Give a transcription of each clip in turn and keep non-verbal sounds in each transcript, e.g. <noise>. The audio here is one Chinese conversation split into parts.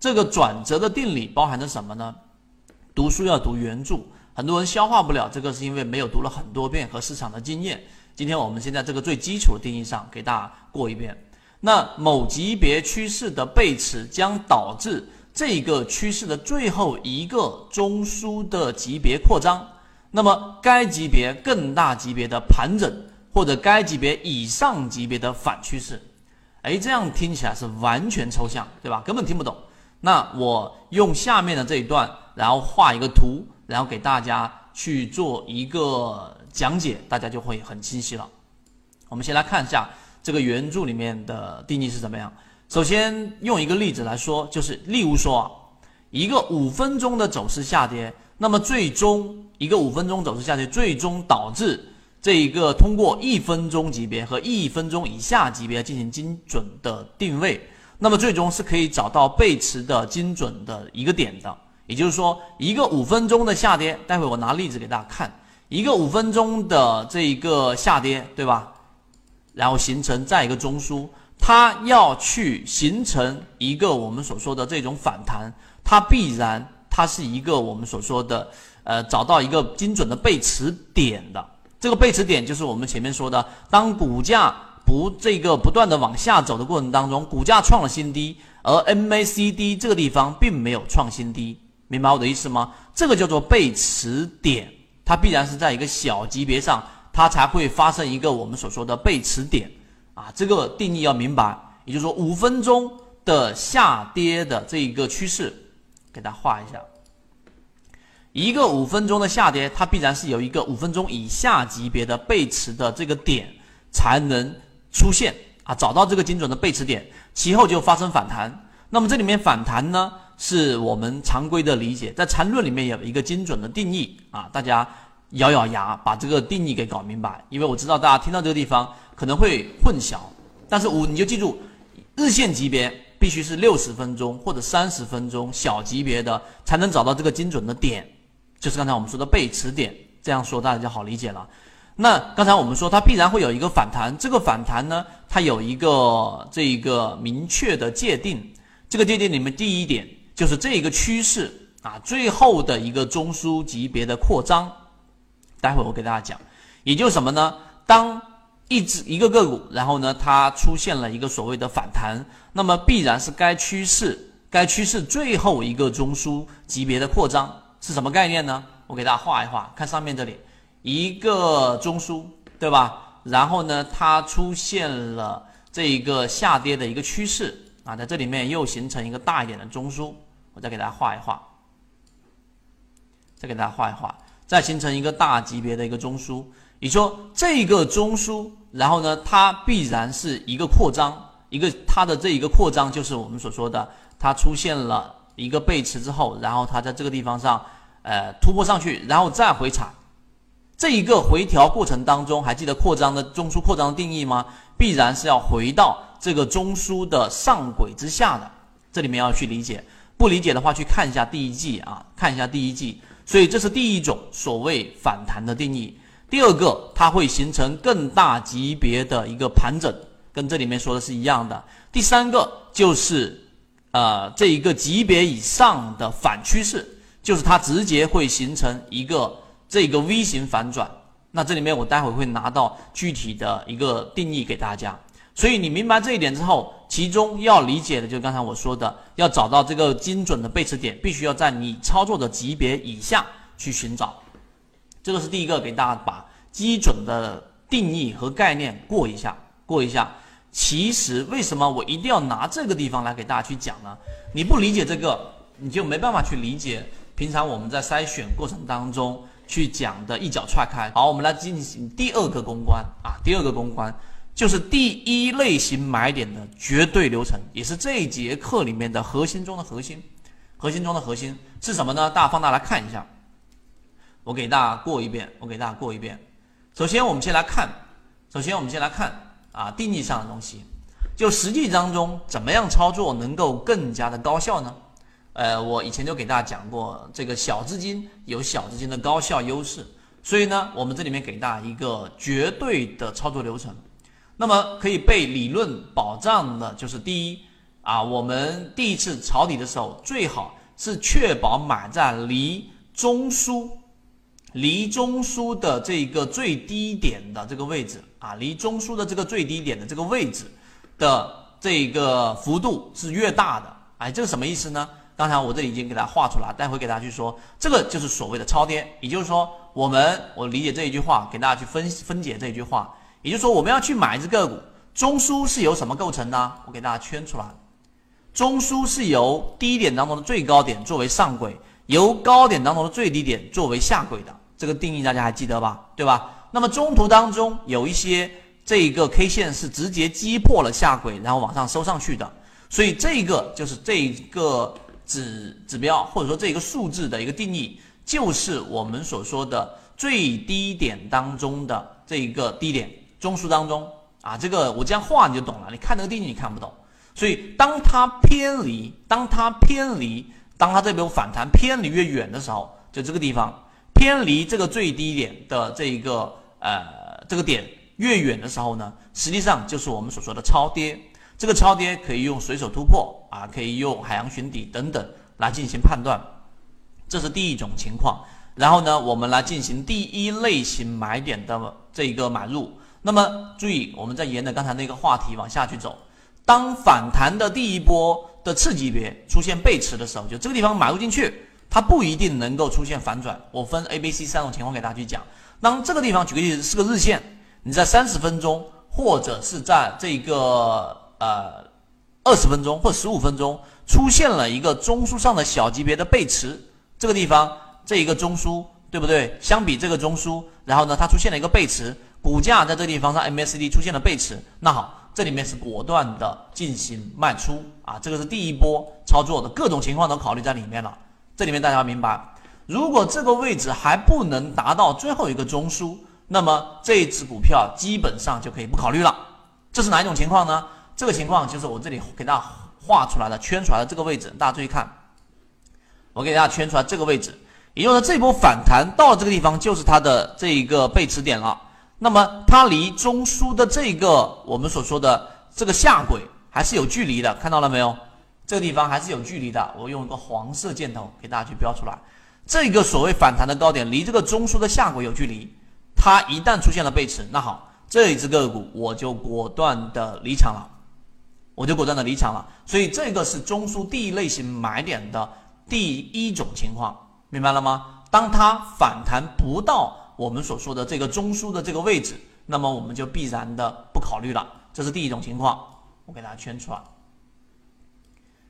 这个转折的定理包含着什么呢？读书要读原著，很多人消化不了，这个是因为没有读了很多遍和市场的经验。今天我们先在这个最基础的定义上给大家过一遍。那某级别趋势的背驰将导致这个趋势的最后一个中枢的级别扩张，那么该级别更大级别的盘整，或者该级别以上级别的反趋势。哎，这样听起来是完全抽象，对吧？根本听不懂。那我用下面的这一段，然后画一个图，然后给大家去做一个讲解，大家就会很清晰了。我们先来看一下这个原著里面的定义是怎么样。首先用一个例子来说，就是例如说啊，一个五分钟的走势下跌，那么最终一个五分钟走势下跌，最终导致。这一个通过一分钟级别和一分钟以下级别进行精准的定位，那么最终是可以找到背驰的精准的一个点的。也就是说，一个五分钟的下跌，待会我拿例子给大家看，一个五分钟的这一个下跌，对吧？然后形成再一个中枢，它要去形成一个我们所说的这种反弹，它必然它是一个我们所说的呃找到一个精准的背驰点的。这个背驰点就是我们前面说的，当股价不这个不断的往下走的过程当中，股价创了新低，而 MACD 这个地方并没有创新低，明白我的意思吗？这个叫做背驰点，它必然是在一个小级别上，它才会发生一个我们所说的背驰点啊，这个定义要明白。也就是说，五分钟的下跌的这一个趋势，给大家画一下。一个五分钟的下跌，它必然是有一个五分钟以下级别的背驰的这个点才能出现啊，找到这个精准的背驰点，其后就发生反弹。那么这里面反弹呢，是我们常规的理解，在缠论里面有一个精准的定义啊，大家咬咬牙把这个定义给搞明白，因为我知道大家听到这个地方可能会混淆，但是我你就记住，日线级别必须是六十分钟或者三十分钟小级别的才能找到这个精准的点。就是刚才我们说的背驰点，这样说大家就好理解了。那刚才我们说它必然会有一个反弹，这个反弹呢，它有一个这一个明确的界定。这个界定里面第一点就是这一个趋势啊，最后的一个中枢级别的扩张。待会我给大家讲，也就是什么呢？当一只一个个股，然后呢它出现了一个所谓的反弹，那么必然是该趋势该趋势最后一个中枢级别的扩张。是什么概念呢？我给大家画一画，看上面这里一个中枢，对吧？然后呢，它出现了这一个下跌的一个趋势啊，在这里面又形成一个大一点的中枢，我再给大家画一画，再给大家画一画，再形成一个大级别的一个中枢。你说这个中枢，然后呢，它必然是一个扩张，一个它的这一个扩张就是我们所说的，它出现了。一个背驰之后，然后它在这个地方上，呃，突破上去，然后再回踩，这一个回调过程当中，还记得扩张的中枢扩张的定义吗？必然是要回到这个中枢的上轨之下的，这里面要去理解，不理解的话去看一下第一季啊，看一下第一季。所以这是第一种所谓反弹的定义。第二个，它会形成更大级别的一个盘整，跟这里面说的是一样的。第三个就是。呃，这一个级别以上的反趋势，就是它直接会形成一个这个 V 型反转。那这里面我待会会拿到具体的一个定义给大家。所以你明白这一点之后，其中要理解的就是刚才我说的，要找到这个精准的背驰点，必须要在你操作的级别以下去寻找。这个是第一个，给大家把基准的定义和概念过一下，过一下。其实为什么我一定要拿这个地方来给大家去讲呢？你不理解这个，你就没办法去理解平常我们在筛选过程当中去讲的一脚踹开。好，我们来进行第二个公关啊，第二个公关就是第一类型买点的绝对流程，也是这一节课里面的核心中的核心，核心中的核心是什么呢？大家放大来看一下，我给大家过一遍，我给大家过一遍。首先我们先来看，首先我们先来看。啊，定义上的东西，就实际当中怎么样操作能够更加的高效呢？呃，我以前就给大家讲过，这个小资金有小资金的高效优势，所以呢，我们这里面给大家一个绝对的操作流程。那么可以被理论保障的就是第一啊，我们第一次抄底的时候，最好是确保买在离中枢、离中枢的这个最低点的这个位置啊，离中枢的这个最低点的这个位置的这个幅度是越大的。哎，这个什么意思呢？刚才我这里已经给大家画出来，待会给大家去说，这个就是所谓的超跌。也就是说，我们我理解这一句话，给大家去分分解这一句话。也就是说，我们要去买一只个股，中枢是由什么构成呢？我给大家圈出来，中枢是由低点当中的最高点作为上轨，由高点当中的最低点作为下轨的。这个定义大家还记得吧？对吧？那么中途当中有一些这一个 K 线是直接击破了下轨，然后往上收上去的。所以这个就是这一个指指标或者说这个数字的一个定义，就是我们所说的最低点当中的这一个低点中枢当中啊，这个我这样画你就懂了。你看那个定义你看不懂，所以当它偏离，当它偏离，当它这边反弹偏离越远的时候，就这个地方偏离这个最低点的这一个呃这个点越远的时候呢，实际上就是我们所说的超跌。这个超跌可以用随手突破啊，可以用海洋寻底等等来进行判断，这是第一种情况。然后呢，我们来进行第一类型买点的这一个买入。那么注意，我们再沿着刚才那个话题往下去走。当反弹的第一波的次级别出现背驰的时候，就这个地方买入进去，它不一定能够出现反转。我分 A、B、C 三种情况给大家去讲。当这个地方举个例子是个日线，你在三十分钟或者是在这个。呃，二十分钟或十五分钟出现了一个中枢上的小级别的背驰，这个地方这一个中枢对不对？相比这个中枢，然后呢，它出现了一个背驰，股价在这地方上 MACD 出现了背驰，那好，这里面是果断的进行卖出啊，这个是第一波操作的各种情况都考虑在里面了。这里面大家要明白，如果这个位置还不能达到最后一个中枢，那么这只股票基本上就可以不考虑了。这是哪一种情况呢？这个情况就是我这里给大家画出来的、圈出来的这个位置，大家注意看，我给大家圈出来这个位置，也就是这波反弹到了这个地方，就是它的这一个背驰点了。那么它离中枢的这个我们所说的这个下轨还是有距离的，看到了没有？这个地方还是有距离的。我用一个黄色箭头给大家去标出来，这个所谓反弹的高点离这个中枢的下轨有距离，它一旦出现了背驰，那好，这一只个股我就果断的离场了。我就果断的离场了，所以这个是中枢第一类型买点的第一种情况，明白了吗？当它反弹不到我们所说的这个中枢的这个位置，那么我们就必然的不考虑了，这是第一种情况，我给大家圈出来，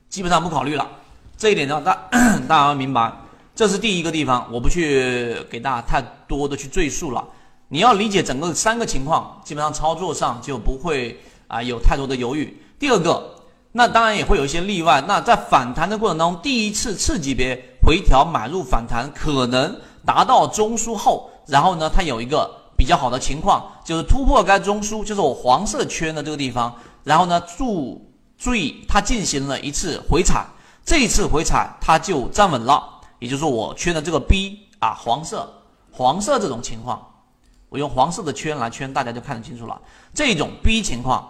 基本上不考虑了。这一点呢，大 <coughs> 大家要明白，这是第一个地方，我不去给大家太多的去赘述了。你要理解整个三个情况，基本上操作上就不会啊有太多的犹豫。第二个，那当然也会有一些例外。那在反弹的过程当中，第一次次级别回调买入反弹，可能达到中枢后，然后呢，它有一个比较好的情况，就是突破该中枢，就是我黄色圈的这个地方。然后呢，注注意它进行了一次回踩，这一次回踩它就站稳了，也就是说我圈的这个 B 啊，黄色黄色这种情况，我用黄色的圈来圈，大家就看得清楚了。这种 B 情况。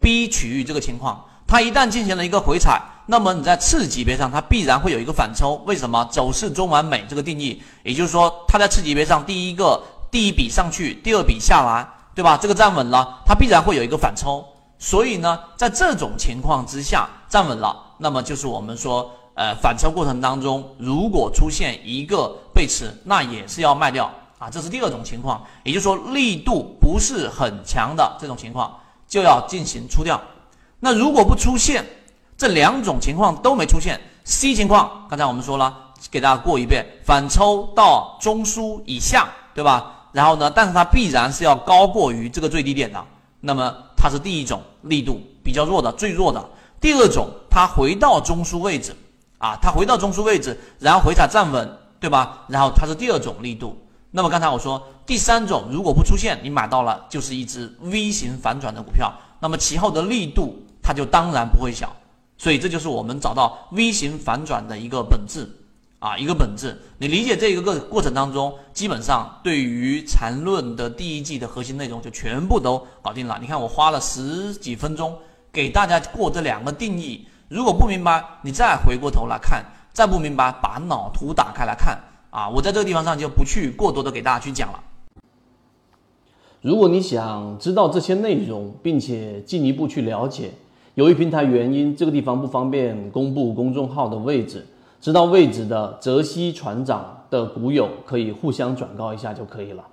B 区域这个情况，它一旦进行了一个回踩，那么你在次级别上它必然会有一个反抽。为什么？走势中完美这个定义，也就是说它在次级别上第一个第一笔上去，第二笔下来，对吧？这个站稳了，它必然会有一个反抽。所以呢，在这种情况之下站稳了，那么就是我们说，呃，反抽过程当中如果出现一个背驰，那也是要卖掉啊。这是第二种情况，也就是说力度不是很强的这种情况。就要进行出掉，那如果不出现这两种情况都没出现，C 情况，刚才我们说了，给大家过一遍，反抽到中枢以下，对吧？然后呢，但是它必然是要高过于这个最低点的，那么它是第一种力度比较弱的，最弱的。第二种，它回到中枢位置，啊，它回到中枢位置，然后回踩站稳，对吧？然后它是第二种力度。那么刚才我说第三种如果不出现，你买到了就是一只 V 型反转的股票，那么其后的力度它就当然不会小，所以这就是我们找到 V 型反转的一个本质啊，一个本质。你理解这一个个过程当中，基本上对于缠论的第一季的核心内容就全部都搞定了。你看我花了十几分钟给大家过这两个定义。如果不明白，你再回过头来看；再不明白，把脑图打开来看。啊，我在这个地方上就不去过多的给大家去讲了。如果你想知道这些内容，并且进一步去了解，由于平台原因，这个地方不方便公布公众号的位置。知道位置的泽西船长的股友可以互相转告一下就可以了。